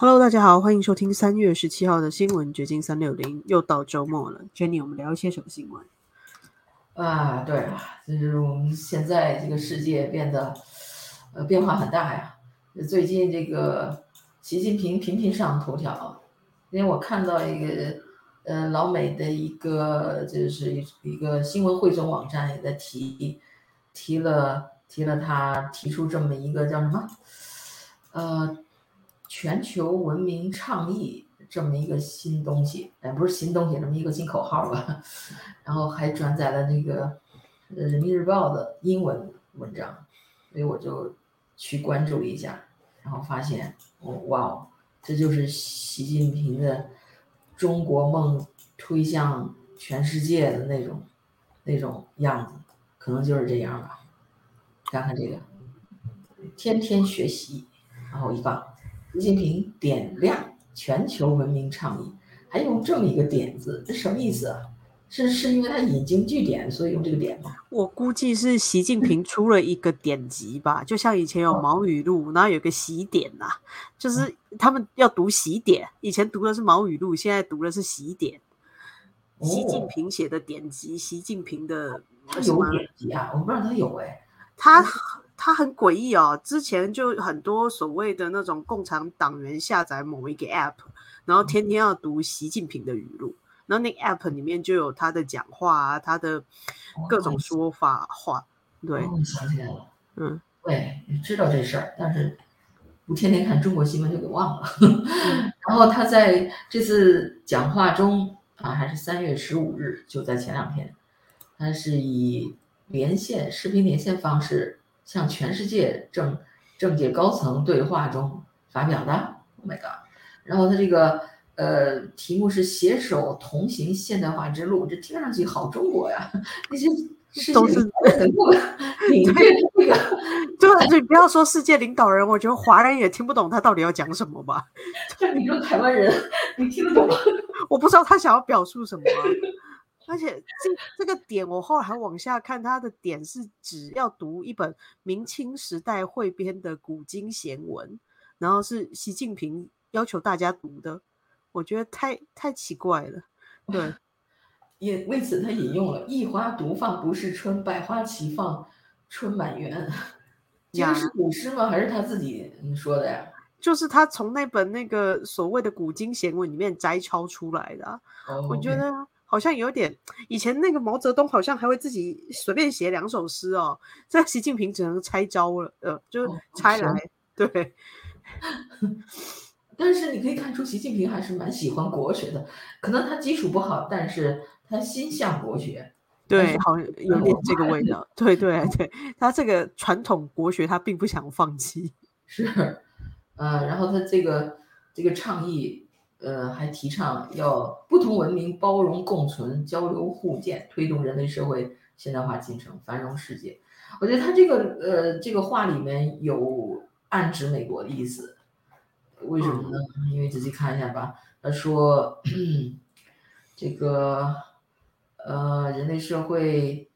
Hello，大家好，欢迎收听三月十七号的新闻掘金三六零，又到周末了。Jenny，我们聊一些什么新闻？啊，对啊，就是我们现在这个世界变得呃变化很大呀。最近这个习近平频频上头条，因为我看到一个呃老美的一个就是一一个新闻汇总网站也在提提了提了他提出这么一个叫什么呃。全球文明倡议这么一个新东西，哎，不是新东西，这么一个新口号吧。然后还转载了那个《人民日报》的英文文章，所以我就去关注一下，然后发现，哦，哇哦，这就是习近平的中国梦推向全世界的那种那种样子，可能就是这样吧。看看这个，天天学习，然后一杠。习近平点亮全球文明倡议，还用这么一个点字，这什么意思啊？是是因为他引经据典，所以用这个点吗？我估计是习近平出了一个典籍吧，就像以前有毛语录，然后有个习典呐，就是他们要读习典，以前读的是毛语录，现在读的是习典。习近平写的典籍，习近平的他有典籍啊？我不知道他有哎，他。他很诡异哦，之前就很多所谓的那种共产党员下载某一个 app，然后天天要读习近平的语录，然后那个 app 里面就有他的讲话啊，他的各种说法话。对，我想起来了，嗯，对，知道这事儿，但是不天天看中国新闻就给忘了。然后他在这次讲话中啊，还是三月十五日，就在前两天，他是以连线视频连线方式。向全世界政政界高层对话中发表的，Oh my god！然后他这个呃题目是“携手同行现代化之路”，这听上去好中国呀，那些 都是领略这个。对，你不要说世界领导人，我觉得华人也听不懂他到底要讲什么吧。像你说台湾人，你听得懂吗？我不知道他想要表述什么。而且这这个点，我后来还往下看，它的点是指要读一本明清时代汇编的古今贤文，然后是习近平要求大家读的，我觉得太太奇怪了。对，也为此他引用了“一花独放不是春，百花齐放春满园”，这个是古诗吗？还是他自己说的呀？就是他从那本那个所谓的古今贤文里面摘抄出来的。我觉得。好像有点，以前那个毛泽东好像还会自己随便写两首诗哦。这习近平只能拆招了，呃，就拆来。对。但是你可以看出，习近平还是蛮喜欢国学的。可能他基础不好，但是他心向国学。对，好像有点这个味道。对对对，他这个传统国学他并不想放弃。是，呃，然后他这个这个倡议。呃，还提倡要不同文明包容共存、交流互鉴，推动人类社会现代化进程、繁荣世界。我觉得他这个呃这个话里面有暗指美国的意思，为什么呢？因为仔细看一下吧，他说这个呃人类社会、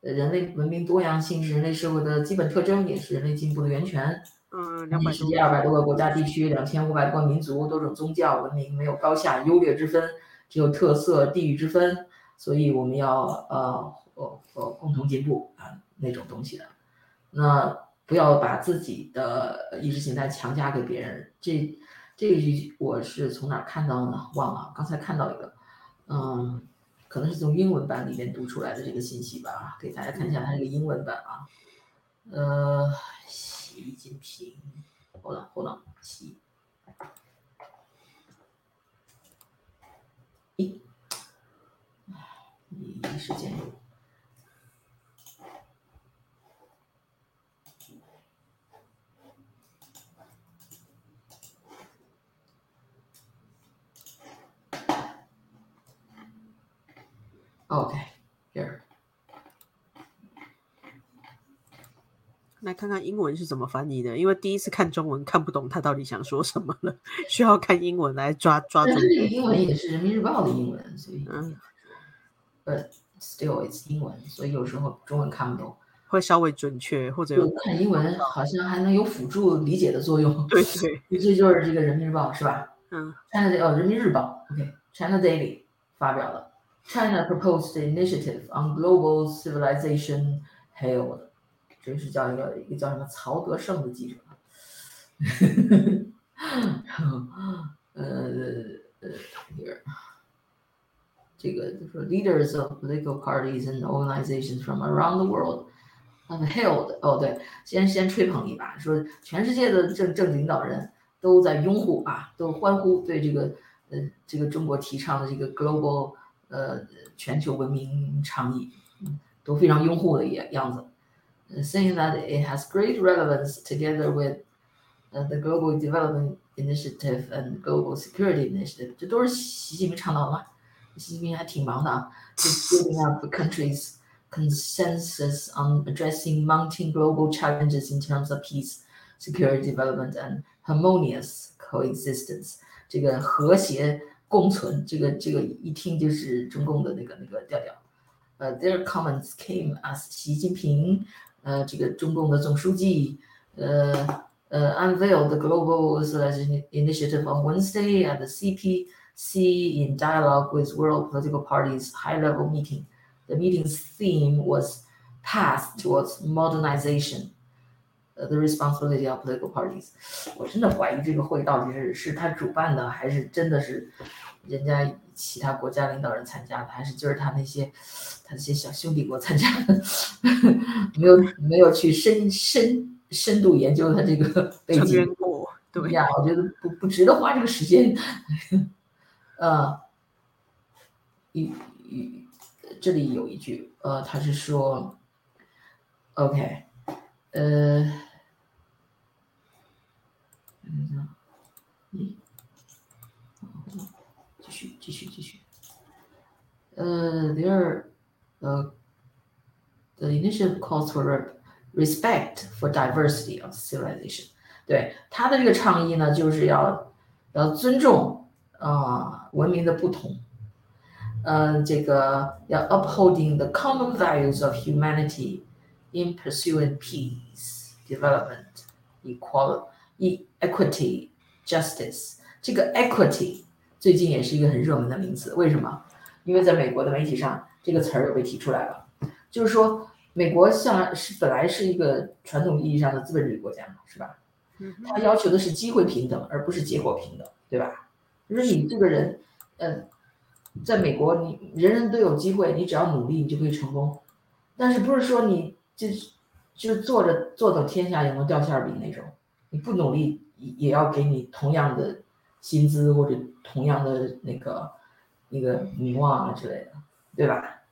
人类文明多样性是人类社会的基本特征，也是人类进步的源泉。嗯，世界二百多个国家地区，两千五百多个民族，多种宗教文明，没有高下优劣之分，只有特色地域之分。所以我们要呃呃呃共同进步啊那种东西的。那不要把自己的意识形态强加给别人。这这一句我是从哪看到的呢？忘了，刚才看到一个，嗯，可能是从英文版里面读出来的这个信息吧，给大家看一下它这个英文版啊，呃。习近平，好了好了，习，一，一时间。OK。来看看英文是怎么翻译的，因为第一次看中文看不懂他到底想说什么了，需要看英文来抓抓住。但是这个英文也是人民日报的英文，所以嗯，But still it's 英文，所以有时候中文看不懂。会稍微准确，或者有看英文好像还能有辅助理解的作用。对对，这就是这个人民日报是吧？嗯，China 哦，人民日报，OK，China Daily 发表了，China proposed initiative on global civilization hailed，这是叫一个一个叫什么曹德胜的记者，然后呃呃，这个这个就是 leaders of political parties and organizations from around the world have held 哦对，先先吹捧一把，说全世界的正正领导人，都在拥护啊，都欢呼对这个呃这个中国提倡的这个 global 呃全球文明倡议，都非常拥护的样样子。saying that it has great relevance together with uh, the Global Development Initiative and Global Security Initiative，这都是习近平倡导的嘛。习近平还挺忙的啊，to building up the country's consensus on addressing mounting global challenges in terms of peace, security, development, and harmonious coexistence。这个和谐共存，这个这个一听就是中共的那个那个调调。呃、uh,，their comments came as 习近平， 呃，这个中共的总书记，呃呃，unveiled the global initiative on Wednesday at the CP see in dialogue with world political parties high-level meeting. The meeting's theme was path towards modernization, uh, the responsibility of political parties. 我真的怀疑这个会到底是是他主办的，还是真的是 人家其他国家领导人参加的，还是就是他那些他那些小兄弟国参加的，没有没有去深深深度研究他这个背景。对呀，我觉得不不值得花这个时间。呃，一一这里有一句，呃，他是说，OK，呃，嗯，继续继续继续，呃，there，呃，the initiative calls for respect for diversity of civilization，对他的这个倡议呢，就是要要尊重。啊，文明的不同，呃，这个要 upholding the common values of humanity in pursuing peace, development, equality, equity, justice。这个 equity 最近也是一个很热门的名词，为什么？因为在美国的媒体上，这个词儿又被提出来了，就是说，美国向来是本来是一个传统意义上的资本主义国家嘛，是吧？它要求的是机会平等，而不是结果平等，对吧？就是你这个人，嗯，在美国，你人人都有机会，你只要努力，你就可以成功。但是不是说你就就坐着坐等天下也能掉馅儿饼那种？你不努力也也要给你同样的薪资或者同样的那个那个名望啊之类的，对吧？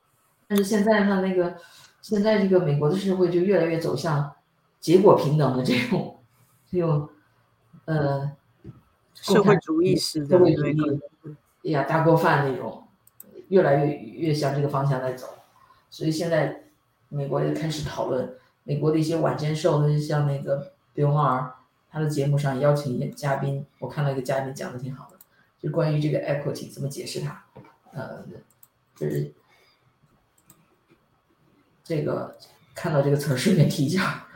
但是现在呢，那个现在这个美国的社会就越来越走向结果平等的这种 这种呃。社会主义式的，社会主义，哎呀，大锅饭那种，越来越越向这个方向在走，所以现在美国也开始讨论，美国的一些晚间秀就，像那个 Bill Maher，他的节目上邀请一嘉宾，我看到一个嘉宾讲的挺好的，就关于这个 equity 怎么解释它，呃，就是这个看到这个词儿顺便提一下，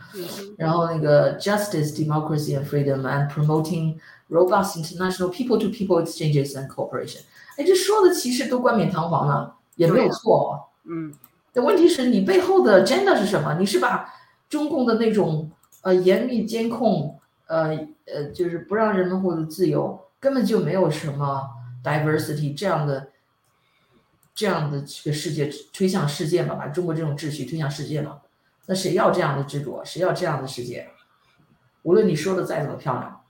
然后那个 justice, democracy and freedom and promoting robust international people-to-people exchanges and cooperation。哎，这说的其实都冠冕堂皇了，也没有错。嗯，但问题是你背后的 agenda 是什么？你是把中共的那种呃严密监控，呃呃，就是不让人们获得自由，根本就没有什么 diversity 这样的这样的这个世界推向世界嘛？把中国这种秩序推向世界嘛？那谁要这样的制度？谁要这样的世界？无论你说的再怎么漂亮。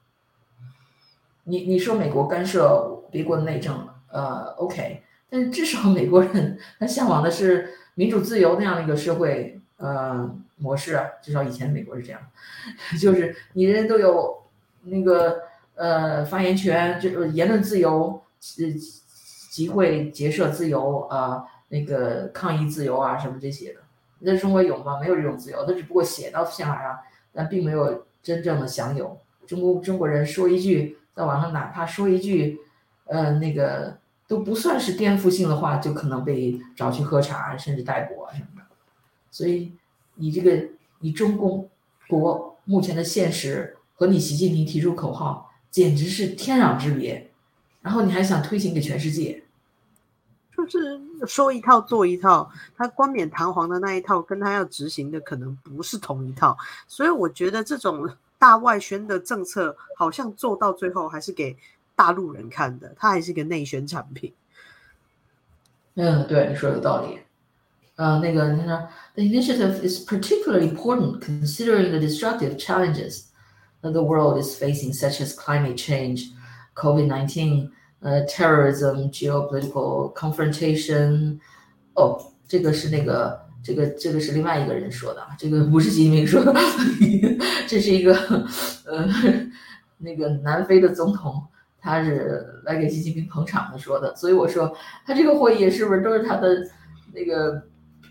你你说美国干涉别国的内政，呃，OK，但是至少美国人 他向往的是民主自由那样的一个社会呃模式啊，至少以前美国是这样，就是你人人都有那个呃发言权，就言论自由，呃集会结社自由啊，那个抗议自由啊什么这些的，那中国有吗？没有这种自由，那只不过写到宪法上，但并没有真正的享有。中国中国人说一句。在网上哪怕说一句，呃，那个都不算是颠覆性的话，就可能被找去喝茶，甚至逮捕啊什么的。所以你这个你中共国目前的现实和你习近平提出口号简直是天壤之别，然后你还想推行给全世界，就是说一套做一套，他冠冕堂皇的那一套跟他要执行的可能不是同一套，所以我觉得这种大外宣的政策好像做到最后还是给大陆人看的，它还是个内宣产品。嗯，对，你说有道理。呃，那个他说，The initiative is particularly important considering the destructive challenges that the world is facing, such as climate change, COVID-19, uh, terrorism, geopolitical confrontation. 哦，这个是那个，这个这个是另外一个人说的啊，这个不是习近平说的，这是一个呃那个南非的总统，他是来给习近平捧场的说的，所以我说他这个会议是不是都是他的那个。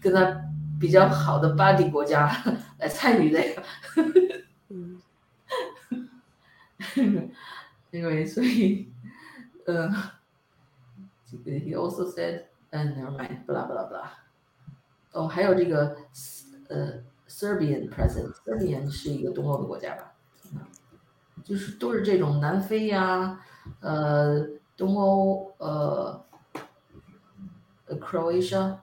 跟他比较好的 buddy 国家来参与的因为所以，呃，he also said, and never mind, blah blah blah。哦，还有这个呃，Serbian president，Serbian 是一个东欧的国家吧？就是都是这种南非呀，呃，东欧，呃，Croatia，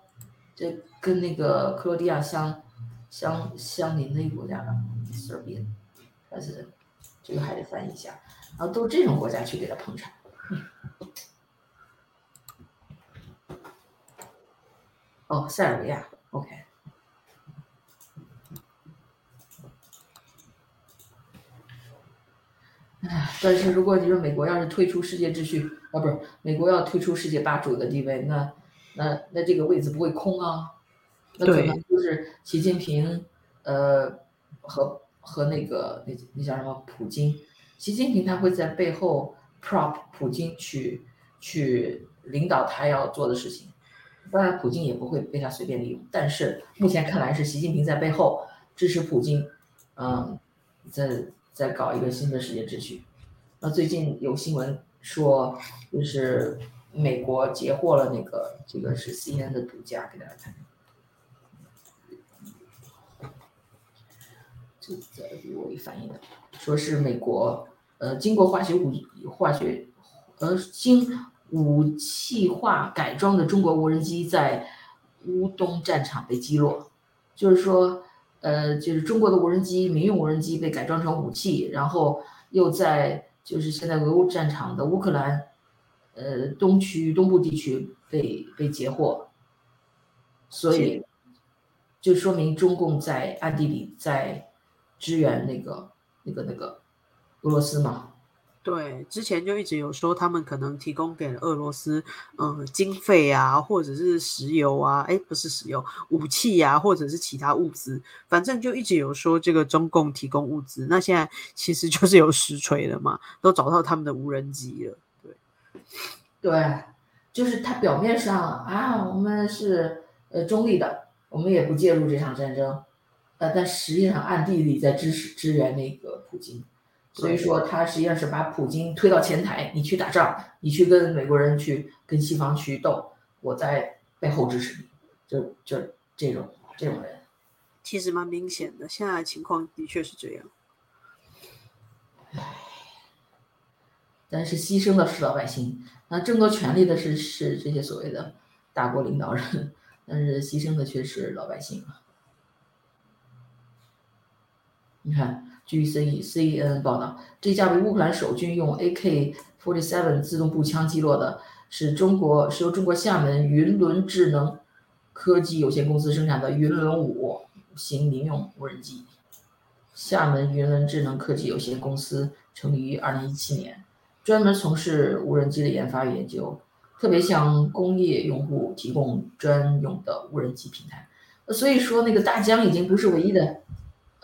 这。跟那个克罗地亚相相相邻的一个国家吧，Serbia，但是这个还得翻译一下，然后都是这种国家去给他捧场。哦，塞尔维亚，OK。唉，但是如果你说美国要是退出世界秩序啊，不是美国要退出世界霸主的地位，那那那这个位置不会空啊？那可能就是习近平，呃，和和那个那那叫什么普京，习近平他会在背后 prop 普京去去领导他要做的事情，当然普京也不会被他随便利用，但是目前看来是习近平在背后支持普京，嗯，在在搞一个新的世界秩序。那最近有新闻说，就是美国截获了那个这个是 CNN 的独家，给大家看。这在给我一反映的，说是美国，呃，经过化学武化学，呃，经武器化改装的中国无人机在乌东战场被击落，就是说，呃，就是中国的无人机，民用无人机被改装成武器，然后又在就是现在俄乌战场的乌克兰，呃，东区东部地区被被截获，所以就说明中共在暗地里在。支援那个、那个、那个俄罗斯嘛？对，之前就一直有说他们可能提供给俄罗斯，嗯，经费啊，或者是石油啊，哎，不是石油，武器啊，或者是其他物资，反正就一直有说这个中共提供物资。那现在其实就是有实锤了嘛，都找到他们的无人机了。对，对，就是他表面上啊，我们是呃中立的，我们也不介入这场战争。呃，但实际上暗地里在支持支援那个普京，所以说他实际上是把普京推到前台，你去打仗，你去跟美国人去跟西方去斗，我在背后支持你，就就这种这种人，其实蛮明显的，现在情况的确是这样。唉，但是牺牲的是老百姓，那争夺权力的是是这些所谓的大国领导人，但是牺牲的却是老百姓啊。你看，据 C C N 报道，这架被乌克兰守军用 A K forty seven 自动步枪击落的，是中国是由中国厦门云伦智能科技有限公司生产的云伦五型民用无人机。厦门云伦智能科技有限公司成立于二零一七年，专门从事无人机的研发与研究，特别向工业用户提供专用的无人机平台。所以说，那个大疆已经不是唯一的。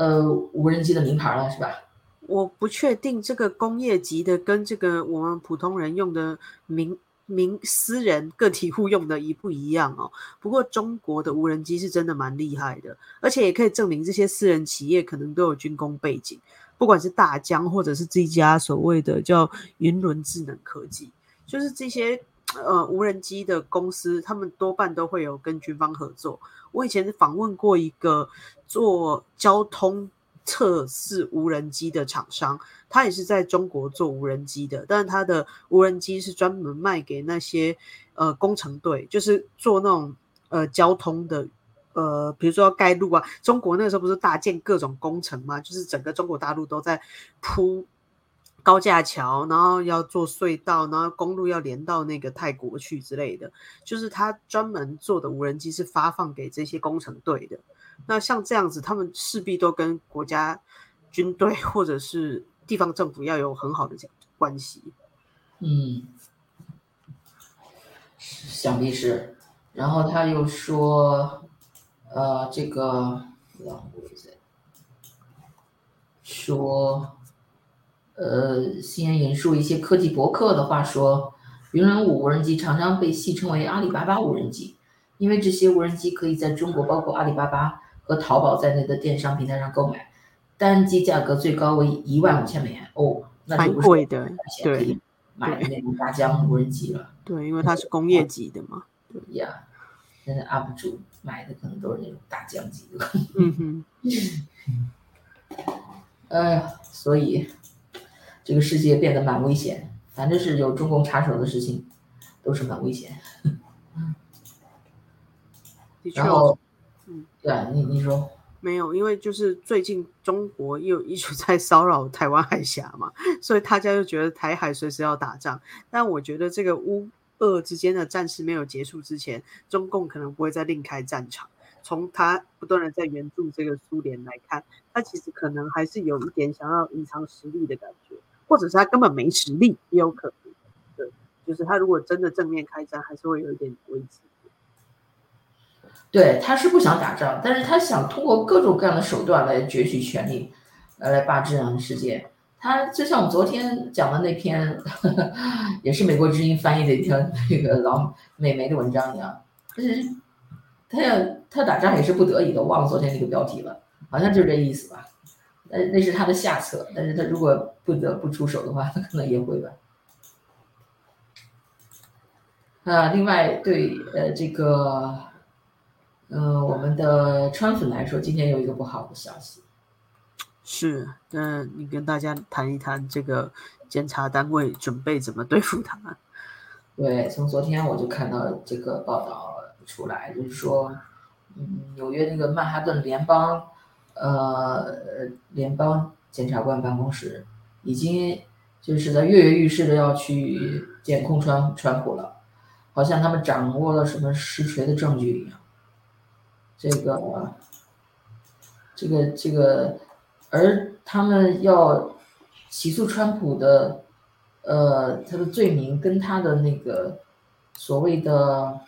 呃，无人机的名牌了是吧？我不确定这个工业级的跟这个我们普通人用的民民私人个体户用的一不一样哦。不过中国的无人机是真的蛮厉害的，而且也可以证明这些私人企业可能都有军工背景，不管是大疆或者是这家所谓的叫云伦智能科技，就是这些呃无人机的公司，他们多半都会有跟军方合作。我以前访问过一个做交通测试无人机的厂商，他也是在中国做无人机的，但他的无人机是专门卖给那些呃工程队，就是做那种呃交通的。呃，比如说要盖路啊，中国那个时候不是大建各种工程嘛，就是整个中国大陆都在铺高架桥，然后要做隧道，然后公路要连到那个泰国去之类的。就是他专门做的无人机是发放给这些工程队的。那像这样子，他们势必都跟国家军队或者是地方政府要有很好的关系。嗯，想必是。然后他又说。呃，这个说，呃，先引述一些科技博客的话说，云人五无人机常常被戏称为阿里巴巴无人机，因为这些无人机可以在中国包括阿里巴巴和淘宝在内的电商平台上购买，单机价格最高为一万五千美元。哦，那就不贵的，对，买那种大疆无人机了，对，因为它是工业级的嘛，对呀。现在 UP 主买的可能都是那种大疆级的，嗯哼，哎呀，所以这个世界变得蛮危险，反正是有中共插手的事情，都是蛮危险。然后，嗯，对啊，你你说没有，因为就是最近中国又一直在骚扰台湾海峡嘛，所以大家就觉得台海随时要打仗，但我觉得这个乌。俄之间的战事没有结束之前，中共可能不会再另开战场。从他不断的在援助这个苏联来看，他其实可能还是有一点想要隐藏实力的感觉，或者是他根本没实力也有可能。对，就是他如果真的正面开战，还是会有一点危机。对，他是不想打仗，但是他想通过各种各样的手段来攫取权力，来来霸占世界。他就像我们昨天讲的那篇，也是美国之音翻译的一篇那个老美媒的文章一样，就是他要他打仗也是不得已的，忘了昨天那个标题了，好像就是这意思吧。呃，那是他的下策，但是他如果不得不出手的话，他可能也会吧。啊，另外对呃这个，呃我们的川粉来说，今天有一个不好的消息。是，那你跟大家谈一谈这个监察单位准备怎么对付他们？对，从昨天我就看到这个报道出来，就是说，嗯，纽约那个曼哈顿联邦，呃，联邦检察官办公室已经就是在跃跃欲试的要去检控川川普了，好像他们掌握了什么实锤的证据一样。这个，这个，这个。而他们要起诉川普的，呃，他的罪名跟他的那个所谓的，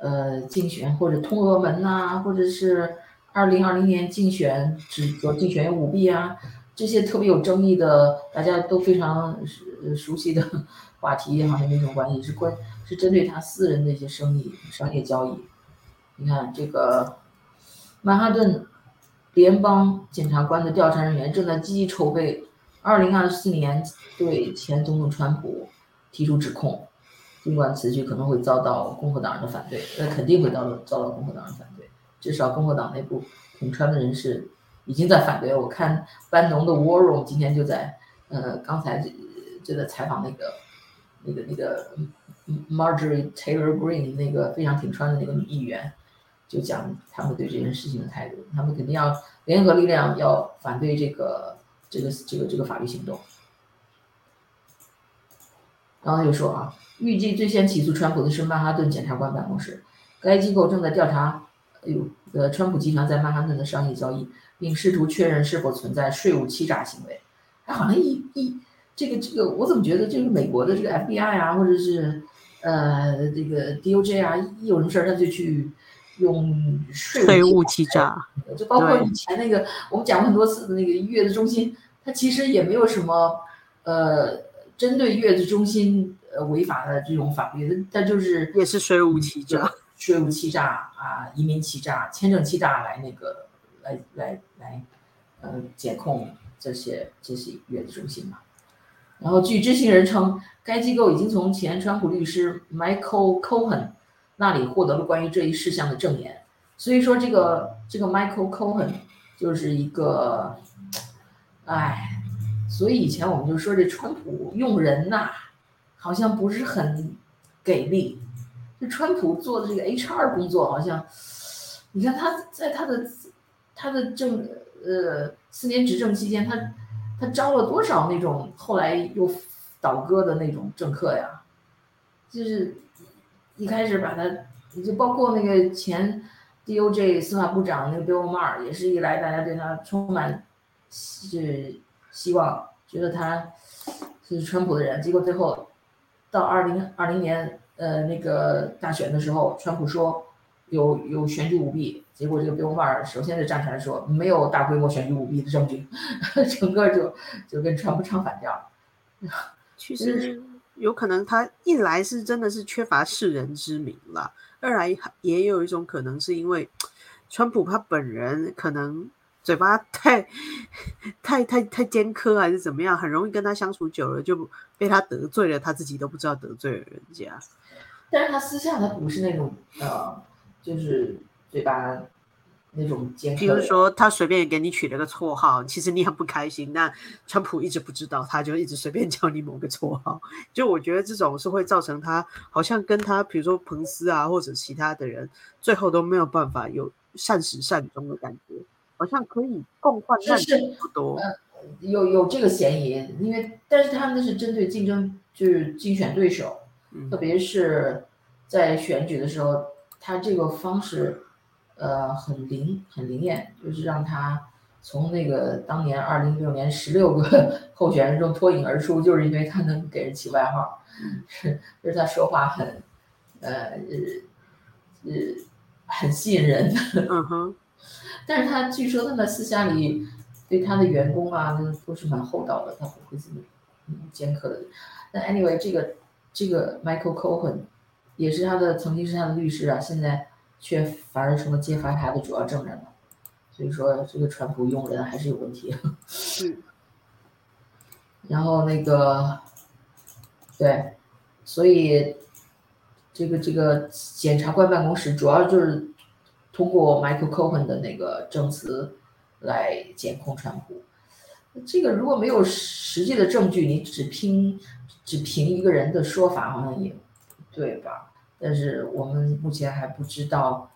呃，竞选或者通俄门呐，或者是二零二零年竞选指责竞选舞弊啊，这些特别有争议的，大家都非常熟悉的话题，好像没什么关系，是关是针对他私人的一些生意、商业交易。你看这个曼哈顿。联邦检察官的调查人员正在积极筹备2024年对前总统川普提出指控，尽管此举可能会遭到共和党人的反对，那肯定会遭到遭到共和党人反对。至少共和党内部统川的人士已经在反对。我看班农的 War Room 今天就在，呃，刚才就在采访那个那个那个 Marjorie Taylor Green 那个非常挺川的那个女议员。就讲他们对这件事情的态度，他们肯定要联合力量，要反对这个这个这个这个法律行动。然后又说啊，预计最先起诉川普的是曼哈顿检察官办公室，该机构正在调查，哎呦，呃，川普集团在曼哈顿的商业交易，并试图确认是否存在税务欺诈行为。哎，好像一一这个这个，我怎么觉得就是美国的这个 FBI 啊，或者是呃这个 DOJ 啊，一有什么事儿他就去。用税务欺诈，就包括以前那个我们讲过很多次的那个月子中心，它其实也没有什么呃针对月子中心呃违法的这种法律，它就是也是税务欺诈，税务欺诈啊，移民欺诈、签证欺诈来那个来来来呃检控这些这些月子中心嘛。然后据知情人称，该机构已经从前川普律师 Michael Cohen 那里获得了关于这一事项的证言。所以说，这个这个 Michael Cohen 就是一个，哎，所以以前我们就说这川普用人呐，好像不是很给力。这川普做的这个 HR 工作，好像你看他在他的他的政呃四年执政期间，他他招了多少那种后来又倒戈的那种政客呀？就是一开始把他，就包括那个前。D.O.J. 司法部长那个 Bill Maher 也是一来，大家对他充满是希望，觉得他是川普的人。结果最后到二零二零年呃那个大选的时候，川普说有有选举舞弊，结果这个 Bill 首先就站出来说没有大规模选举舞弊的证据，整个就就跟川普唱反调。其实有可能他一来是真的是缺乏世人之名了。二来也有一种可能，是因为川普他本人可能嘴巴太太太太尖刻，还是怎么样，很容易跟他相处久了，就被他得罪了，他自己都不知道得罪了人家。但是他私下他不是那种呃，就是嘴巴。那种尖刻，比如说他随便给你取了个绰号，其实你很不开心。那川普一直不知道，他就一直随便叫你某个绰号。就我觉得这种是会造成他好像跟他，比如说彭斯啊或者其他的人，最后都没有办法有善始善终的感觉，好像可以共患难不多。有有这个嫌疑，因为但是他们那是针对竞争，就是竞选对手，特别是在选举的时候，他这个方式。呃，很灵，很灵验，就是让他从那个当年二零一六年十六个 候选人中脱颖而出，就是因为他能给人起外号，是 就是他说话很，呃，呃，很吸引人。嗯哼。但是他据说他在私下里对他的员工啊，那都是蛮厚道的，他不会这么尖刻的。那 anyway，这个这个 Michael Cohen 也是他的，曾经是他的律师啊，现在。却反而成了揭发他的主要证人了，所以说这个川普用人还是有问题。是。然后那个，对，所以这个这个检察官办公室主要就是通过 Michael Cohen 的那个证词来检控川普。这个如果没有实际的证据，你只凭只凭一个人的说法，好像也对吧？但是我们目前还不知道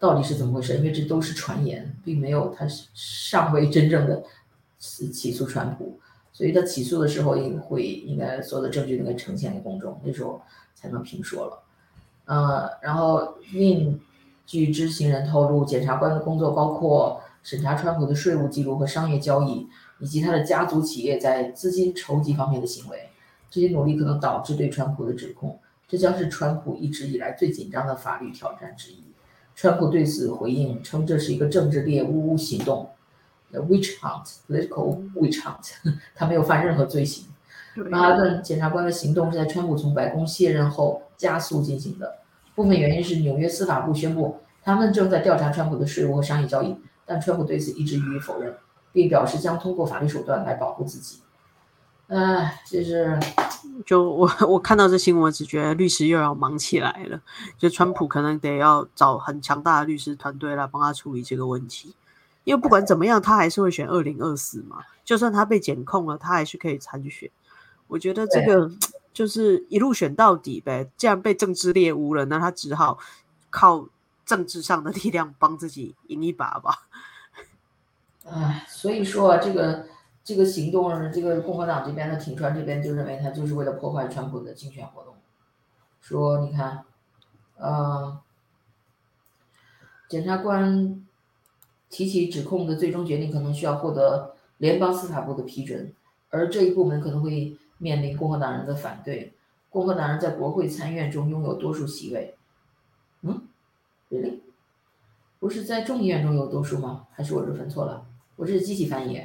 到底是怎么回事，因为这都是传言，并没有他尚未真正的起诉川普，所以他起诉的时候应会应该所有的证据应该呈现给公众，那时候才能评说了。呃，然后另据知情人透露，检察官的工作包括审查川普的税务记录和商业交易，以及他的家族企业在资金筹集方面的行为，这些努力可能导致对川普的指控。这将是川普一直以来最紧张的法律挑战之一。川普对此回应称，这是一个政治猎巫行动，witch hunt，political witch hunt。他没有犯任何罪行。曼哈顿检察官的行动是在川普从白宫卸任后加速进行的。部分原因是纽约司法部宣布他们正在调查川普的税务和商业交易，但川普对此一直予以否认，并表示将通过法律手段来保护自己。唉，就是，就我我看到这新闻，只觉得律师又要忙起来了。就川普可能得要找很强大的律师团队来帮他处理这个问题，因为不管怎么样，他还是会选二零二四嘛。就算他被检控了，他还是可以参选。我觉得这个就是一路选到底呗。既然被政治猎污了，那他只好靠政治上的力量帮自己赢一把吧。唉，所以说这个。这个行动，这个共和党这边的挺川这边就认为他就是为了破坏川普的竞选活动，说你看，呃，检察官提起指控的最终决定可能需要获得联邦司法部的批准，而这一部门可能会面临共和党人的反对。共和党人在国会参院中拥有多数席位，嗯，really？不是在众议院中有多数吗？还是我这分错了？我这是机器翻译。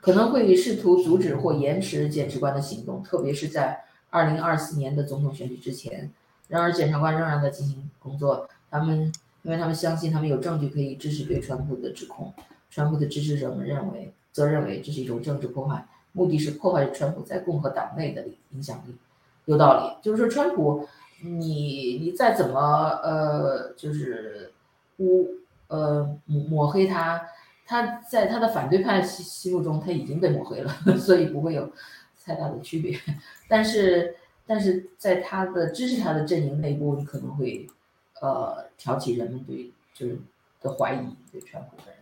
可能会试图阻止或延迟检察官的行动，特别是在二零二四年的总统选举之前。然而，检察官仍然在进行工作。他们，因为他们相信他们有证据可以支持对川普的指控。川普的支持者们认为，则认为这是一种政治破坏，目的是破坏川普在共和党内的影响力。有道理，就是说川普，你你再怎么呃，就是污呃抹抹黑他，他在他的反对派心心目中他已经被抹黑了，所以不会有太大的区别。但是但是在他的支持他的阵营内部，你可能会呃挑起人们对就是的怀疑，对川普的。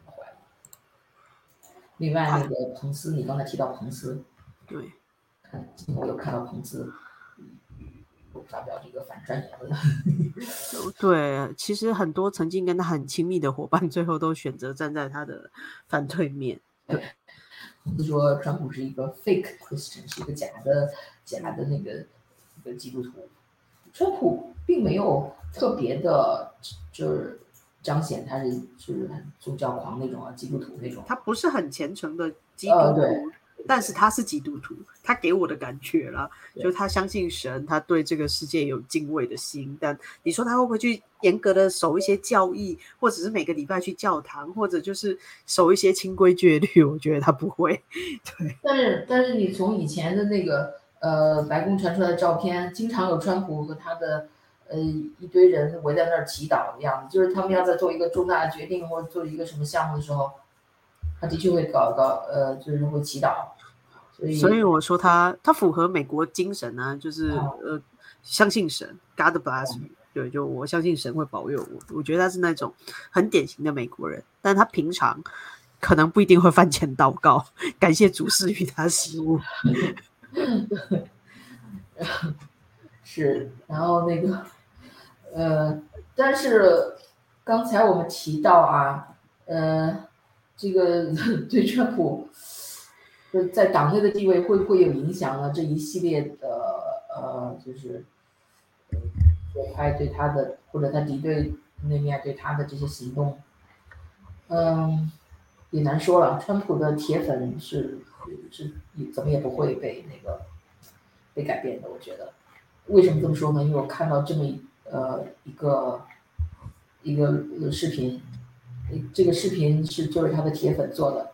另外那个彭斯，你刚才提到彭斯，对，看我有看到彭斯。发表这个反战言论。对，其实很多曾经跟他很亲密的伙伴，最后都选择站在他的反对面。对，就说川普是一个 fake Christian，是一个假的假的那个一个基督徒。川普并没有特别的，就是彰显他是就是很宗教狂那种啊，基督徒那种。他不是很虔诚的基督徒。但是他是基督徒，他给我的感觉了，就是他相信神，他对这个世界有敬畏的心。但你说他会不会去严格的守一些教义，或者是每个礼拜去教堂，或者就是守一些清规戒律？我觉得他不会。对。但是但是你从以前的那个呃白宫传出来的照片，经常有川普和他的呃一堆人围在那儿祈祷的样子，就是他们要在做一个重大的决定或者做一个什么项目的时候。他的确会搞搞，呃，就是会祈祷，所以所以我说他他符合美国精神呢，就是呃相信神，God bless you，对，就我相信神会保佑我。我觉得他是那种很典型的美国人，但他平常可能不一定会饭前祷告，感谢主赐予他食物。是，然后那个呃，但是刚才我们提到啊，呃。这个对川普在党内的地位会不会有影响呢？这一系列的呃，就是左派对他的或者他敌对那面对他的这些行动，嗯，也难说了。川普的铁粉是是怎么也不会被那个被改变的。我觉得，为什么这么说呢？因为我看到这么呃一个一个视频。这个视频是就是他的铁粉做的，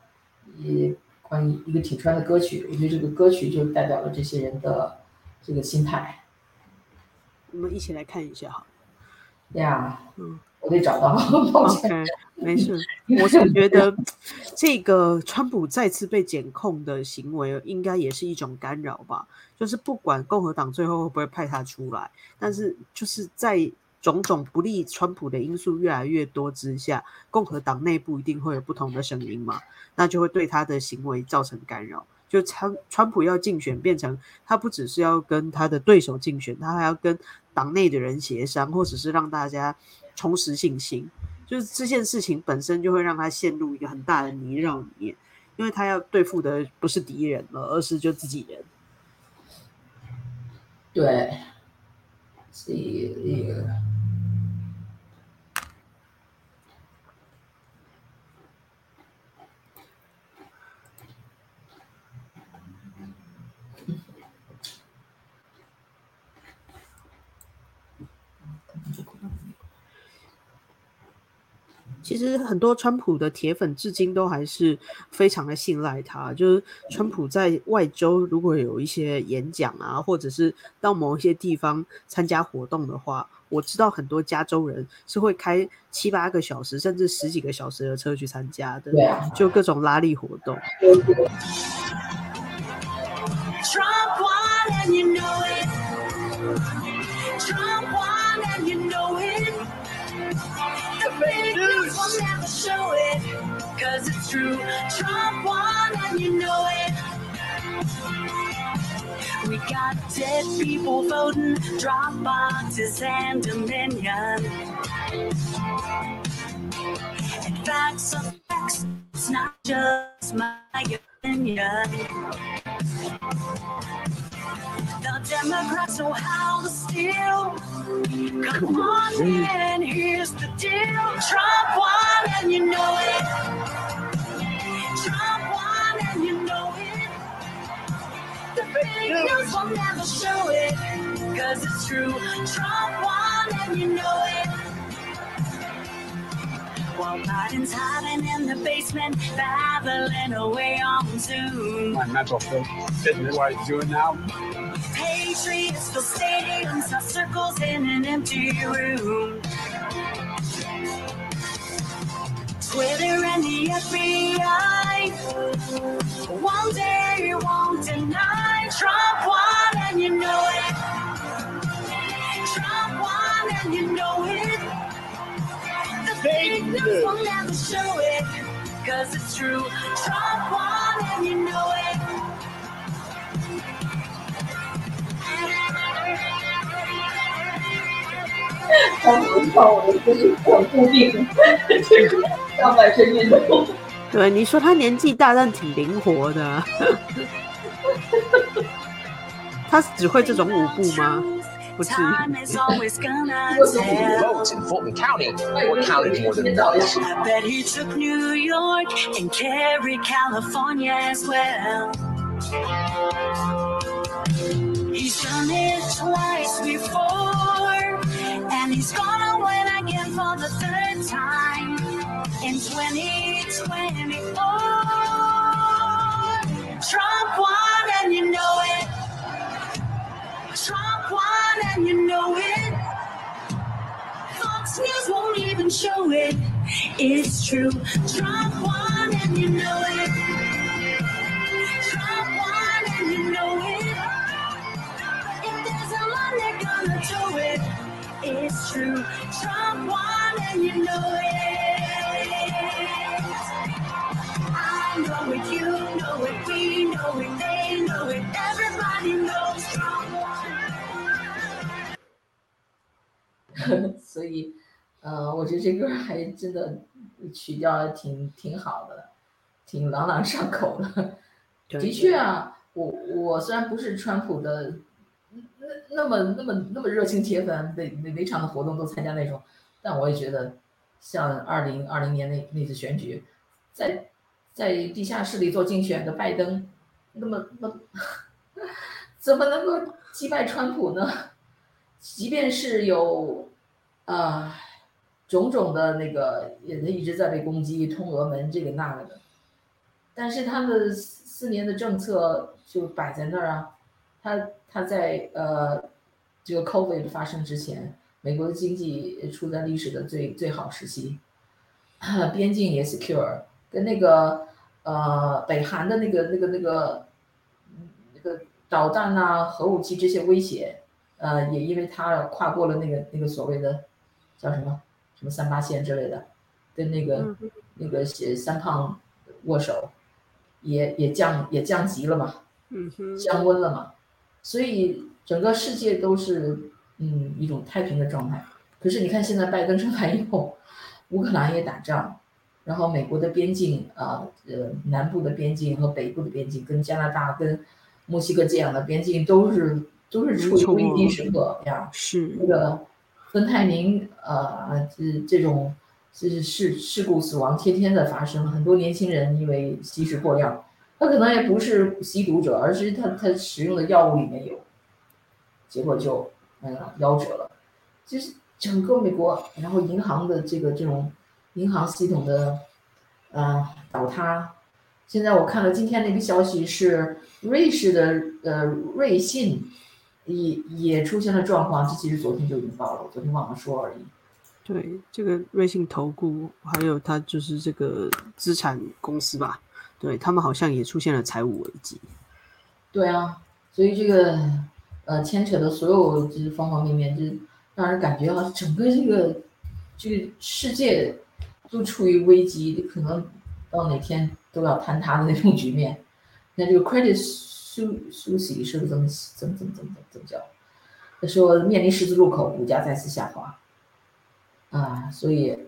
也关于一个挺川的歌曲，我觉得这个歌曲就代表了这些人的这个心态。我们一起来看一下哈。呀，嗯，我得找到，抱歉，没事。我是觉得这个川普再次被检控的行为，应该也是一种干扰吧。就是不管共和党最后会不会派他出来，但是就是在。种种不利川普的因素越来越多之下，共和党内部一定会有不同的声音嘛？那就会对他的行为造成干扰。就川川普要竞选，变成他不只是要跟他的对手竞选，他还要跟党内的人协商，或者是让大家重拾信心。就是这件事情本身就会让他陷入一个很大的泥沼里面，因为他要对付的不是敌人了，而是就自己人。对，其实很多川普的铁粉至今都还是非常的信赖他。就是川普在外州如果有一些演讲啊，或者是到某一些地方参加活动的话，我知道很多加州人是会开七八个小时甚至十几个小时的车去参加的，就各种拉力活动。Never show it. Cause it's true. Trump won and you know it. We got dead people voting, drop boxes and dominion. And facts are facts, it's not just my opinion. The Democrats know how to steal. Come on in, here's the deal. Trump won and you know it. Trump won and you know it. The big news will never show it. Cause it's true. Trump won and you know it. While Biden's hiding in the basement, babbling away on Zoom. My mental fitness, what he's doing now. Patriots fill stadiums, saw circles in an empty room. Twitter and the FBI. One day you won't deny Trump won and you know it. Trump won and you know it. 对你说，他年纪大，但挺灵活的。他只会这种舞步吗？不至于。 Time is always gonna What's the tell. votes in Fulton County were counted more than 先找一下 I bet he took New York and carried California as well. He's done it twice before, and he's gonna win again for the third time in 2024. Trump won, and you know it. Trump won, and you know it. Fox News won't even show it. It's true. Trump won and you know it. Trump won and you know it. If there's a line, they're gonna do it. It's true. Trump won and you know it. I know it, you know it, we know it, they know it. Everybody knows 所以，呃，我觉得这歌还真的曲调挺挺好的，挺朗朗上口的。的确啊，我我虽然不是川普的那那么那么那么热情铁粉，每每每场的活动都参加那种，但我也觉得，像二零二零年那那次选举，在在地下室里做竞选的拜登，那么那么 怎么能够击败川普呢？即便是有啊、种种的那个也一直在被攻击，通俄门这个那个的，但是他的四四年的政策就摆在那儿啊，他他在呃这个 COVID 发生之前，美国的经济处在历史的最最好时期，边境也 secure，跟那个呃北韩的那个那个那个那个导弹啊、核武器这些威胁，呃，也因为他跨过了那个那个所谓的叫什么什么三八线之类的，跟那个、嗯那个写三胖握手，也也降也降级了嘛，降温了嘛，所以整个世界都是嗯一种太平的状态。可是你看现在拜登上台以后，乌克兰也打仗，然后美国的边境啊呃南部的边境和北部的边境跟加拿大跟墨西哥这样的边境都是都是处于危机时刻呀。是那个芬太宁呃这这种就是事事故死亡天天的发生，很多年轻人因为吸食过量，他可能也不是吸毒者，而是他他使用的药物里面有，结果就嗯夭折了。就是整个美国，然后银行的这个这种银行系统的呃倒塌。现在我看了今天那个消息是瑞士的呃瑞信也也出现了状况，这其实昨天就已经报了，我昨天忘了说而已。对这个瑞信投顾，还有它就是这个资产公司吧，对他们好像也出现了财务危机。对啊，所以这个呃牵扯的所有就是方方面面，就是让人感觉啊，整个这个这个世界都处于危机，可能到哪天都要坍塌的那种局面。那这个 Credit Su Suisse 是不是这么怎么怎么怎么怎么叫？他说面临十字路口，股价再次下滑。啊，所以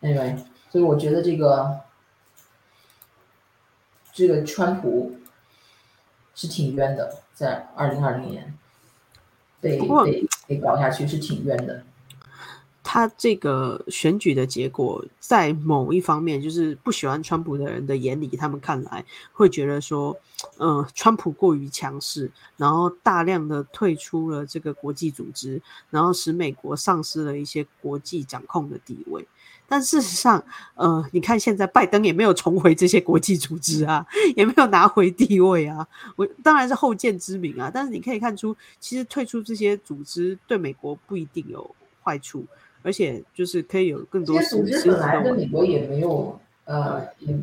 ，anyway，所以我觉得这个这个川普是挺冤的，在二零二零年被被被搞下去是挺冤的。他这个选举的结果，在某一方面，就是不喜欢川普的人的眼里，他们看来会觉得说，嗯、川普过于强势，然后大量的退出了这个国际组织，然后使美国丧失了一些国际掌控的地位。但事实上，呃，你看现在拜登也没有重回这些国际组织啊，也没有拿回地位啊。我当然是后见之明啊，但是你可以看出，其实退出这些组织对美国不一定有坏处，而且就是可以有更多这些组织本来跟美国也没有呃，也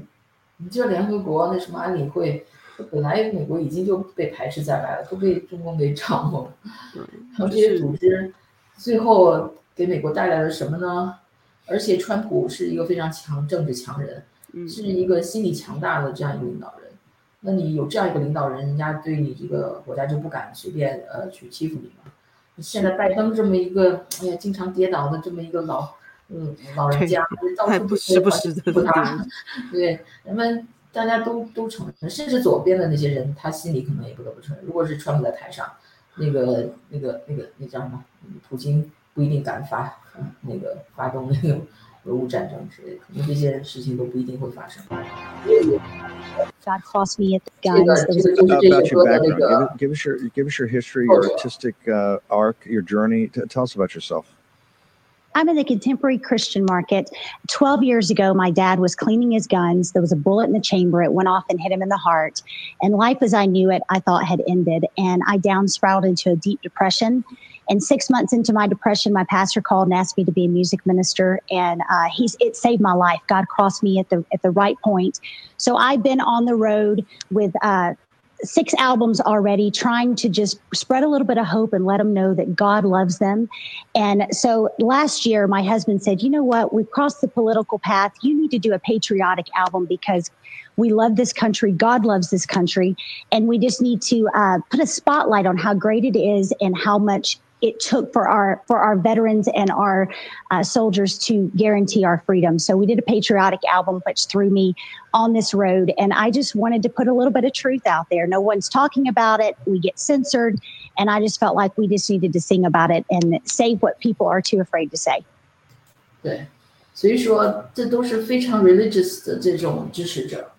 你就联合国那什么安理会，本来美国已经就被排斥在外了，都被中共给掌握了。对，然后这些组织最后给美国带来了什么呢？而且川普是一个非常强政治强人，嗯是一个心理强大的这样一个领导人。那你有这样一个领导人，人家对你这个国家就不敢随便呃去欺负你嘛。现在拜登这么一个哎呀经常跌倒的这么一个老嗯老人家，到处不时不时的欺负他，对人们大家都都承认，甚至左边的那些人，他心里可能也不得不承认。如果是川普在台上，那个那个那个那叫什么，嗯普京不一定敢发嗯那个发动那个俄乌战争之类的，可能这些事情都不一定会发生。 God crossed me at the 这 guns. 个 There 这 was 个就是这 about 首 your 歌的那 background. 个 Give, it, give us your give us your history, your Oh, yeah. artistic uh, arc, your journey. T- tell us about yourself. I'm in the contemporary Christian market. 12 years ago, my dad was cleaning his guns. There was a bullet in the chamber. It went off and hit him in the heart. And life as I knew it, I thought had ended. And I downspiraled into a deep depression. And six months into my depression, my pastor called and asked me to be a music minister. And uh, he's it saved my life. God crossed me at the at the right point. So I've been on the road with uh, six albums already, trying to just spread a little bit of hope and let them know that God loves them. And so last year, my husband said, You know what? We've crossed the political path. You need to do a patriotic album because we love this country. God loves this country. And we just need to uh, put a spotlight on how great it is and how much it took for our for our veterans and our uh, soldiers to guarantee our freedom. So we did a patriotic album, which threw me on this road. And I just wanted to put a little bit of truth out there. No one's talking about it. We get censored. And I just felt like we just needed to sing about it and say what people are too afraid to say. 对，所以说这都是非常 religious 的这种支持者，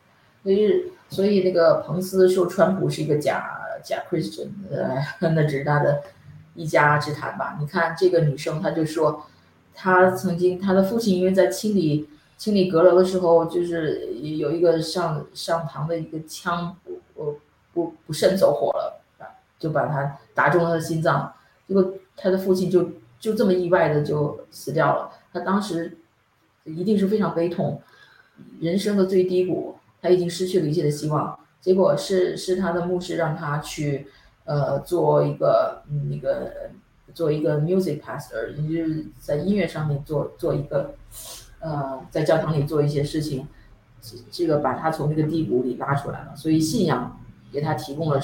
所以所以那个彭斯说川普是一个假假 Christian，呃，那只是他的 一家之谈吧。你看这个女生，她就说，她曾经她的父亲因为在清理清理阁楼的时候，就是有一个上上膛的一个枪不不不不慎走火了，就把他打中了他的心脏，结果他的父亲就就这么意外的就死掉了。他当时一定是非常悲痛，人生的最低谷，他已经失去了一切的希望。结果是是他的牧师让他去呃做一个嗯那个做一个 music pastor，也就是在音乐上面做做一个呃在教堂里做一些事情，这这个把他从那个低谷里拉出来了。所以信仰给他提供了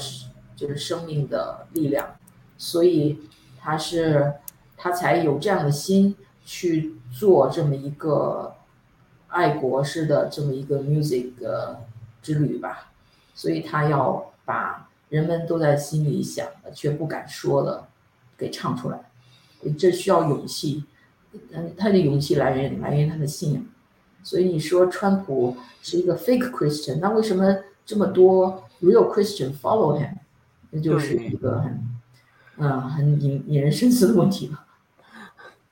就是生命的力量，所以他是他才有这样的心去做这么一个爱国式的这么一个 music 呃之旅吧。所以他要把人们都在心里想的却不敢说的给唱出来，这需要勇气。嗯，他的勇气来源来源于他的信仰。所以你说川普是一个 fake Christian，那为什么这么多 real Christian follow him？那就是一个很，嗯，很引引人深思的问题了。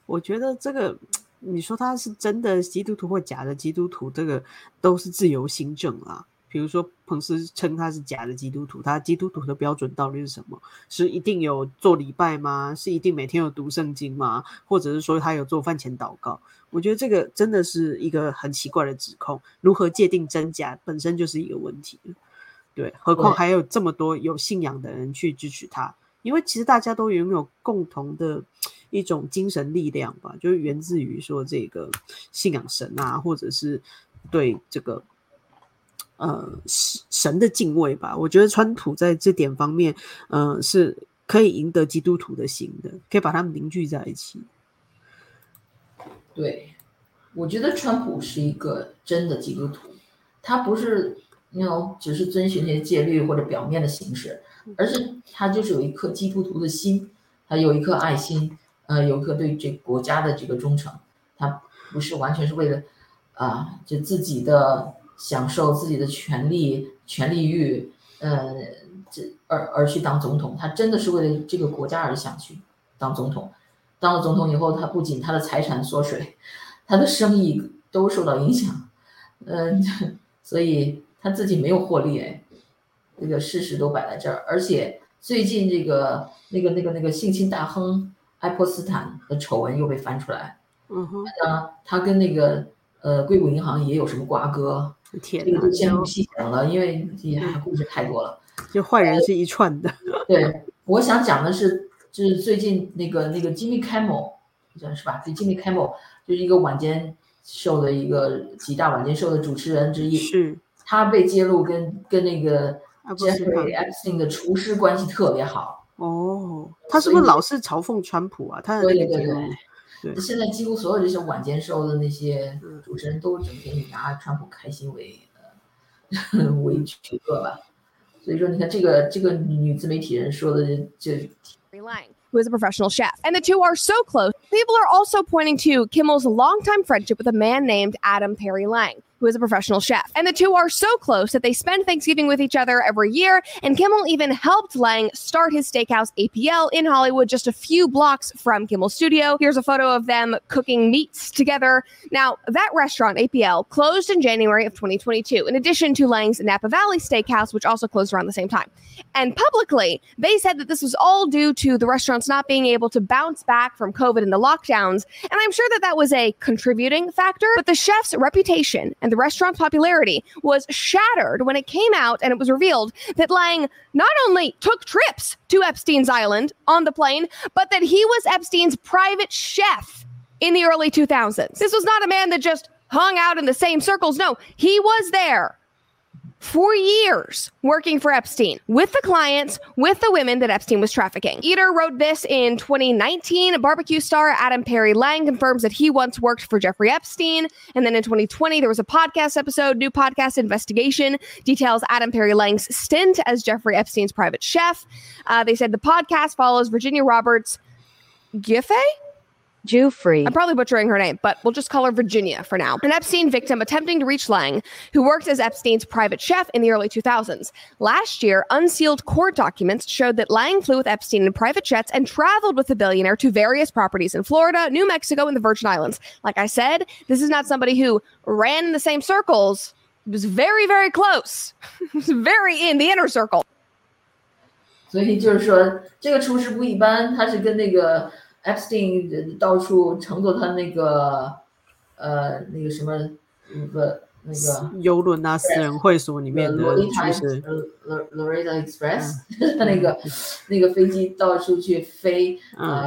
我觉得这个，你说他是真的基督徒或假的基督徒，这个都是自由行政啊。比如说，彭斯称他是假的基督徒，他基督徒的标准到底是什么？是一定有做礼拜吗？是一定每天有读圣经吗？或者是说他有做饭前祷告？我觉得这个真的是一个很奇怪的指控。如何界定真假，本身就是一个问题。对，何况还有这么多有信仰的人去支持他，因为其实大家都拥有共同的一种精神力量吧，就是源自于说这个信仰神啊，或者是对这个呃神神的敬畏吧。我觉得川普在这点方面，呃，是可以赢得基督徒的心的，可以把他们凝聚在一起。对，我觉得川普是一个真的基督徒，他不是那种只是遵循那些戒律或者表面的形式，而是他就是有一颗基督徒的心，他有一颗爱心，呃，有一颗对这国家的这个忠诚，他不是完全是为了啊，就自己的享受自己的权利、权利欲，呃，这而而去当总统，他真的是为了这个国家而想去当总统。当了总统以后，他不仅他的财产缩水，他的生意都受到影响，嗯、所以他自己没有获利哎，这个事实都摆在这儿，而且最近这个那个那个那个性侵大亨爱泼斯坦的丑闻又被翻出来，嗯哼，啊，他跟那个呃硅谷银行也有什么瓜葛，天哪这个就，先不就细讲了，因为也故事太多了。就坏人是一串的，对，我想讲的是，就是最近那个那个 Jimmy Kimmel，讲是吧？对 Jimmy Kimmel 就是一个晚间秀的一个几大晚间秀的主持人之一，是他被揭露跟跟那个 Jeffrey Epstein 的厨师关系特别好，哦，他是不是老是嘲讽川普啊？他的对对对那个节目对。对 现在几乎所有这些晚间秀的那些嗯主持人都整天以拿川普开心为呃为取乐吧，所以说你看这个这个女自媒体人说的就 Lang, who is a professional chef. And the two are so close. People are also pointing to Kimmel's longtime friendship with a man named Adam Perry Lang, who is a professional chef. And the two are so close that they spend Thanksgiving with each other every year. And Kimmel even helped Lang start his steakhouse APL in Hollywood, just a few blocks from Kimmel's studio. Here's a photo of them cooking meats together. Now, that restaurant, APL, closed in January of 2022, in addition to Lang's Napa Valley Steakhouse, which also closed around the same time. And publicly, they said that this was all due to the restaurants not being able to bounce back from COVID and the lockdowns. And I'm sure that that was a contributing factor, but the chef's reputation and the restaurant's popularity was shattered when it came out and it was revealed that Lang not only took trips to Epstein's Island on the plane, but that he was Epstein's private chef in the early 2000s. This was not a man that just hung out in the same circles. No, he was there for years working for Epstein with the clients, with the women that Epstein was trafficking. Eater wrote this in 2019. Barbecue star Adam Perry Lang confirms that he once worked for Jeffrey Epstein. And then in 2020, there was a podcast episode, new podcast investigation, details Adam Perry Lang's stint as Jeffrey Epstein's private chef. Uh, they said the podcast follows Virginia Roberts Giffey? Jufrey. I'm probably butchering her name, but we'll just call her Virginia for now. An Epstein victim attempting to reach Lang, who worked as Epstein's private chef in the early 2000s. Last year, unsealed court documents showed that Lang flew with Epstein in private jets and traveled with the billionaire to various properties in Florida, New Mexico, and the Virgin Islands. Like I said, this is not somebody who ran in the same circles. It was very, very close. It was very in the inner circle. 所以就是说，这个厨师不一般，他是跟那个 Epstein 呃到处乘坐他那个呃那个什么不那个游轮啊，私人会所里面的洛丽塔厨师，呃 Lor- Loretta Express，他那个那个飞机到处去飞，呃，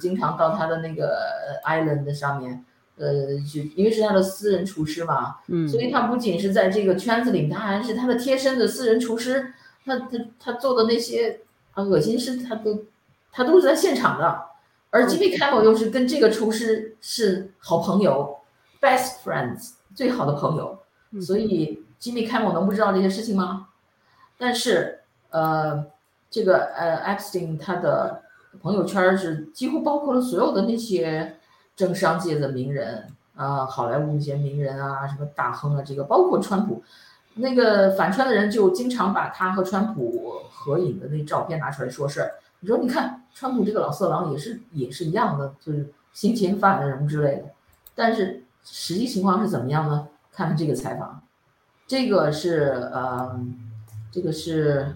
经常到他的那个 island 上面，呃，去，因为是他的私人厨师嘛，嗯，所以他不仅是在这个圈子里，他还是他的贴身的私人厨师，他他他做的那些啊恶心事，他都他都是在现场的。而 Jimmy Kimmel 又是跟这个厨师是好朋友，best friends 最好的朋友，所以 Jimmy Kimmel 能不知道这些事情吗？但是呃，这个呃 Epstein 他的朋友圈儿是几乎包括了所有的那些政商界的名人啊、好莱坞那些名人啊，什么大亨啊，这个包括川普，那个反川的人就经常把他和川普合影的那照片拿出来说事儿。你说你看川普这个老色狼也是也是一样的，就是性侵犯的什么之类的，但是实际情况是怎么样呢？看看这个采访，这个是呃，这个是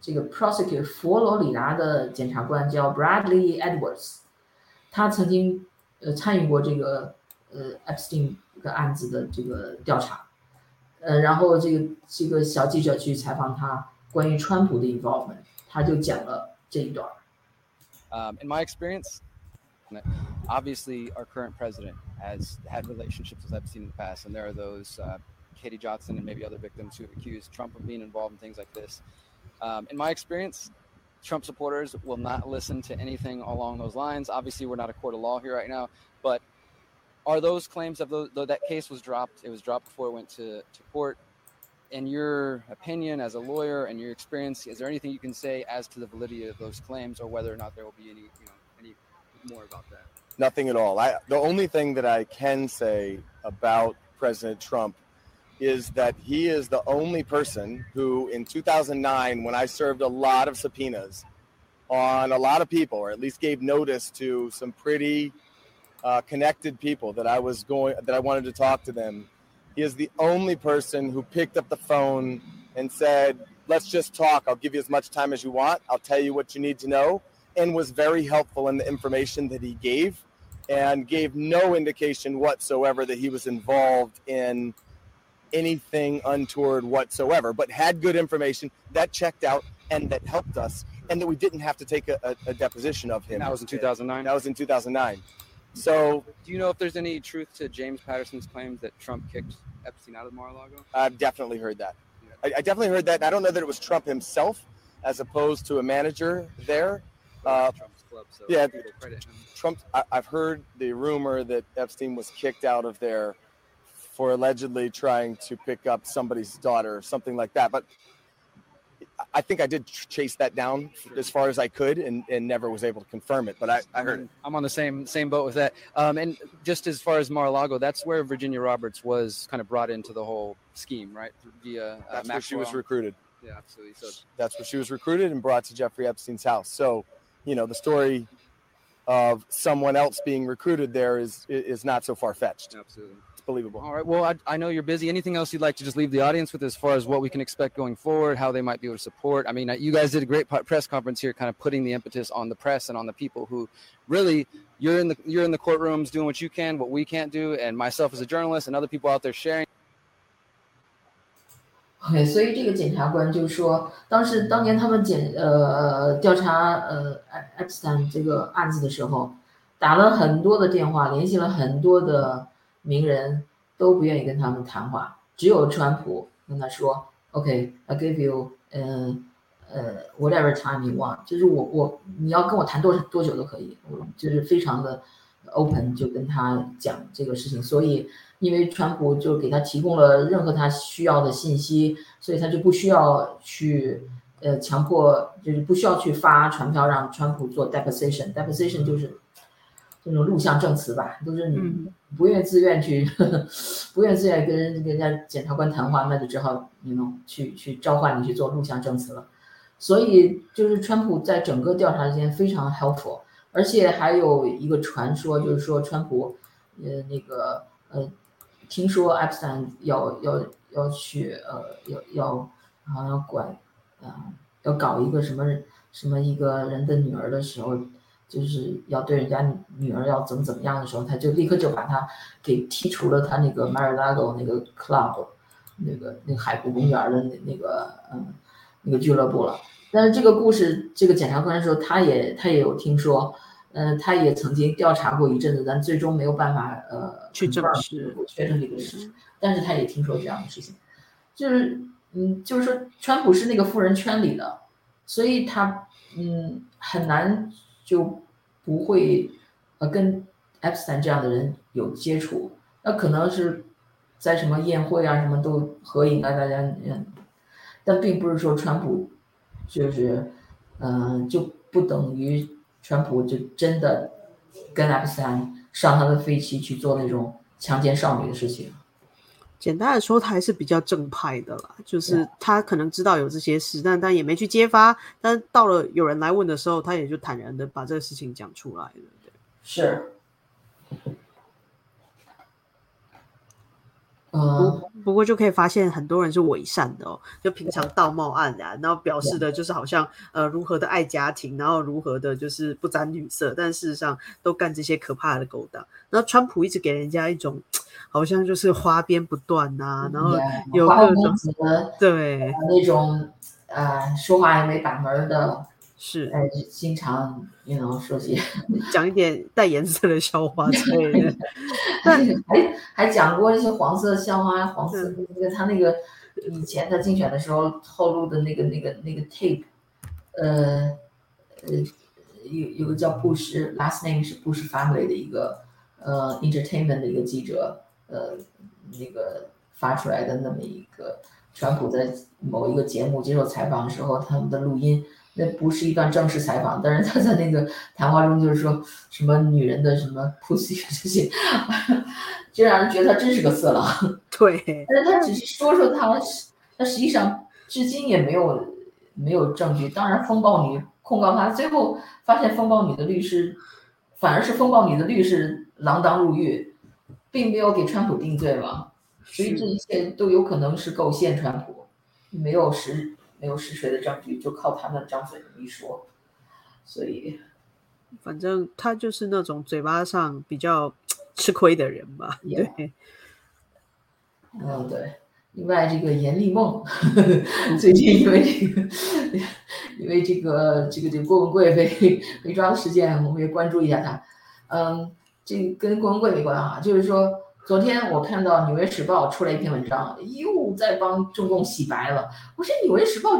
这个 prosecutor 佛罗里达的检察官叫 Bradley Edwards，他曾经呃参与过这个呃 Epstein 个案子的这个调查，呃，然后这个这个小记者去采访他关于川普的 involvement，他就讲了 Um, in my experience, obviously our current president has had relationships as I've seen in the past, and there are those uh, Katie Johnson and maybe other victims who have accused Trump of being involved in things like this. Um, in my experience, Trump supporters will not listen to anything along those lines. Obviously, we're not a court of law here right now, but are those claims of though that case was dropped, it was dropped before it went to, to court. In your opinion, as a lawyer and your experience, is there anything you can say as to the validity of those claims, or whether or not there will be any, you know, any more about that? Nothing at all. I the only thing that I can say about President Trump is that he is the only person who in 2009 when I served a lot of subpoenas on a lot of people or at least gave notice to some pretty uh, connected people that I was going that I wanted to talk to them. He is the only person who picked up the phone and said, "Let's just talk. I'll give you as much time as you want. I'll tell you what you need to know." And was very helpful in the information that he gave and gave no indication whatsoever that he was involved in anything untoward whatsoever, but had good information that checked out and that helped us, and that we didn't have to take a, a, a deposition of him. That was in 2009. That was in 2009. So Do you know if there's any truth to James Patterson's claims that Trump kicked Epstein out of Mar-a-Lago? I've definitely heard that. I, I definitely heard that. And I don't know that it was Trump himself as opposed to a manager there. Uh, Trump's club, so yeah. people credit him. Trump, I, I've heard the rumor that Epstein was kicked out of there for allegedly trying to pick up somebody's daughter or something like that. But I think I did chase that down as far as I could and, and never was able to confirm it. But I, I heard it. I'm on the same same boat with that. Um, and just as far as Mar-a-Lago, that's where Virginia Roberts was kind of brought into the whole scheme, right? Via uh, That's where she was recruited. Yeah, absolutely. So That's where she was recruited and brought to Jeffrey Epstein's house. So, you know, the story of someone else being recruited there is is not so far fetched. absolutely It's believable. All right. Well, I, I know you're busy. Anything else you'd like to just leave the audience with as far as what we can expect going forward, how they might be able to support? I mean, uh, you guys did a great po- press conference here, kind of putting the impetus on the press and on the people who really you're in the you're in the courtrooms doing what you can, what we can't do, and myself as a journalist and other people out there sharing. OK，所以这个检察官就说，当时当年他们检呃调查呃埃埃普斯坦这个案子的时候，打了很多的电话，联系了很多的 名人，都不愿意跟他们谈话，只有川普跟他说，OK，I、give you 呃呃 whatever time you want，就是我我你要跟我谈多多久都可以，我就是非常的 open 就跟他讲这个事情，所以。因为川普就给他提供了任何他需要的信息，所以他就不需要去呃强迫，就是不需要去发传票让川普做 deposition。deposition 就是这种录像证词吧，都是你嗯不愿自愿去，不愿自愿跟人跟人家检察官谈话，那就只好你 know 去去召唤你去做录像证词了。所以就是川普在整个调查之间非常 helpful，而且还有一个传说，就是说川普呃那个呃。听说埃普斯坦要要要去呃要要好像要管啊、呃、要搞一个什么什么一个人的女儿的时候，就是要对人家女儿要怎么怎么样的时候，他就立刻就把他给剔除了他那个 Mar-a-Lago 那个 club 那个那个海湖公园的那那个嗯那个俱乐部了。但是这个故事，这个检察官说他也他也有听说。呃，他也曾经调查过一阵子，但最终没有办法呃去证实确认这个事实。但是他也听说这样的事情，就是嗯，就是说川普是那个富人圈里的，所以他嗯很难就不会呃跟 Epstein 这样的人有接触。那可能是在什么宴会啊什么都合影啊，大家嗯，但并不是说川普就是嗯、就不等于。川普就真的跟埃普斯坦上他的飞机去做那种强奸少女的事情。简单的说，他还是比较正派的啦，就是他可能知道有这些事，但他也没去揭发。但到了有人来问的时候，他也就坦然的把这个事情讲出来了。对，是。嗯，不过就可以发现很多人是伪善的哦，就平常道貌岸然，然后表示的就是好像呃如何的爱家庭，然后如何的就是不沾女色，但事实上都干这些可怕的勾当。然后川普一直给人家一种好像就是花边不断呐、啊，然后有各种对那种呃说话也没把门的。是，哎，经常，you know，说些 讲一点带颜色的笑话 之类的，但还 还讲过一些黄色笑话，黄色那个他那个以前他竞选的时候透露的那个那个那个 tape，呃呃，有有个叫布什，last name 是布什 family 的一个呃 entertainment 的一个记者，呃那个发出来的那么一个川普在某一个节目接受采访的时候他们的录音。那不是一段正式采访，但是他在那个谈话中就是说什么女人的什么 pussy 这些，就让人觉得他真是个色狼。对，但是他只是说说他，他实际上至今也没有没有证据。当然，风暴女控告他，最后发现风暴女的律师反而是风暴女的律师锒铛入狱，并没有给川普定罪嘛。所以这一切都有可能是构陷川普，没有实没有实锤的证据，就靠他们张嘴一说。所以，反正他就是那种嘴巴上比较吃亏的人吧。Yeah 对，嗯，对。另外，这个严立梦 最近因为这个，因为这个这个这个郭文贵被被抓的事件，我们也关注一下他。嗯，这跟郭文贵没关啊，就是说，昨天我看到《纽约时报》出来一篇文章，又在帮中共洗白了。我说，《纽约时报》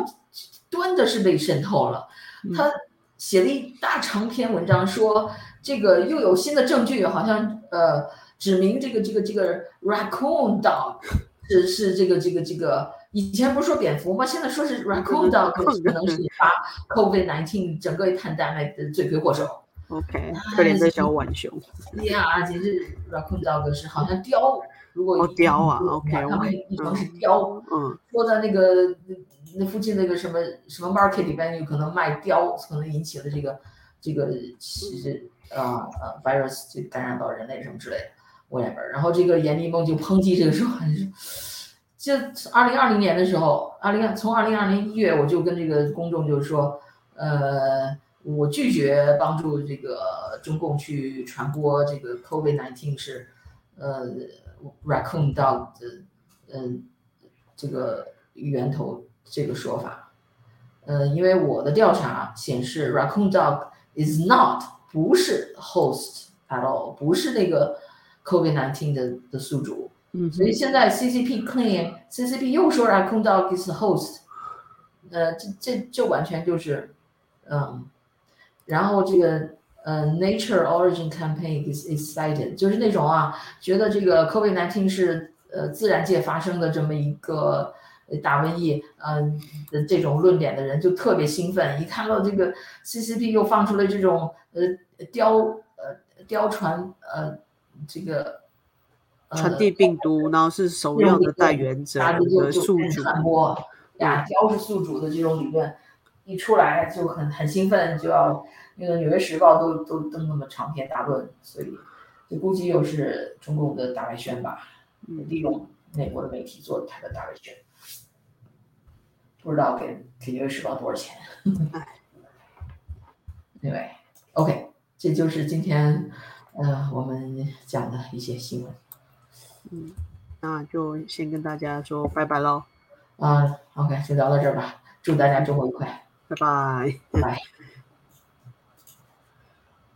端的是被渗透了，他写了一大长篇文章说，这个又有新的证据，好像呃指明这个这个这个 raccoon dog 是是这个这个这个，以前不是说蝙蝠吗？现在说是 raccoon dog 可能是引发 COVID 19整个 pandemic 的罪魁祸首。OK，可怜的小浣熊。呀，简直 raccoon dog 是好像雕，如果哦雕啊嗯 OK，他们我一成是雕，嗯，说在那个那那附近那个什么什么 market 里边有可能卖雕，可能引起了这个这个其实啊呃 virus 就感染到人类什么之类的 whatever。然后这个严立梦就抨击这个说，就二零二零年的时候，二零从二零二零一月我就跟这个公众就是说，呃，我拒绝帮助这个中共去传播这个 COVID nineteen 是呃 raccoon dog 的嗯、这个源头这个说法。呃，因为我的调查显示，raccoon dog is not 不是 host at all，不是那个 COVID nineteen 的的宿主。嗯所以现在 CCP claim，CCP 又说 raccoon dog is the host，呃，这这这完全就是，嗯，然后这个呃 Nature Origin Campaign is excited，就是那种啊，觉得这个 COVID nineteen 是呃自然界发生的这么一个呃大瘟疫，嗯、的这种论点的人就特别兴奋，一看到这个 CCP 又放出了这种呃雕呃雕传呃这个。呃传递病毒，然后是首要的带源者大家就的宿主。传播呀，雕是宿主的这种理论一出来就很很兴奋，就要那个《纽约时报都》都登那么长篇大论，所以就估计又是中共的大外宣吧，利用美国的媒体做他的大外宣，不知道给给《纽约时报》多少钱。对，OK，这就是今天呃我们讲的一些新闻。嗯，那就先跟大家说拜拜喽，啊，OK，就聊到这儿吧，祝大家周末愉快，拜拜。拜拜。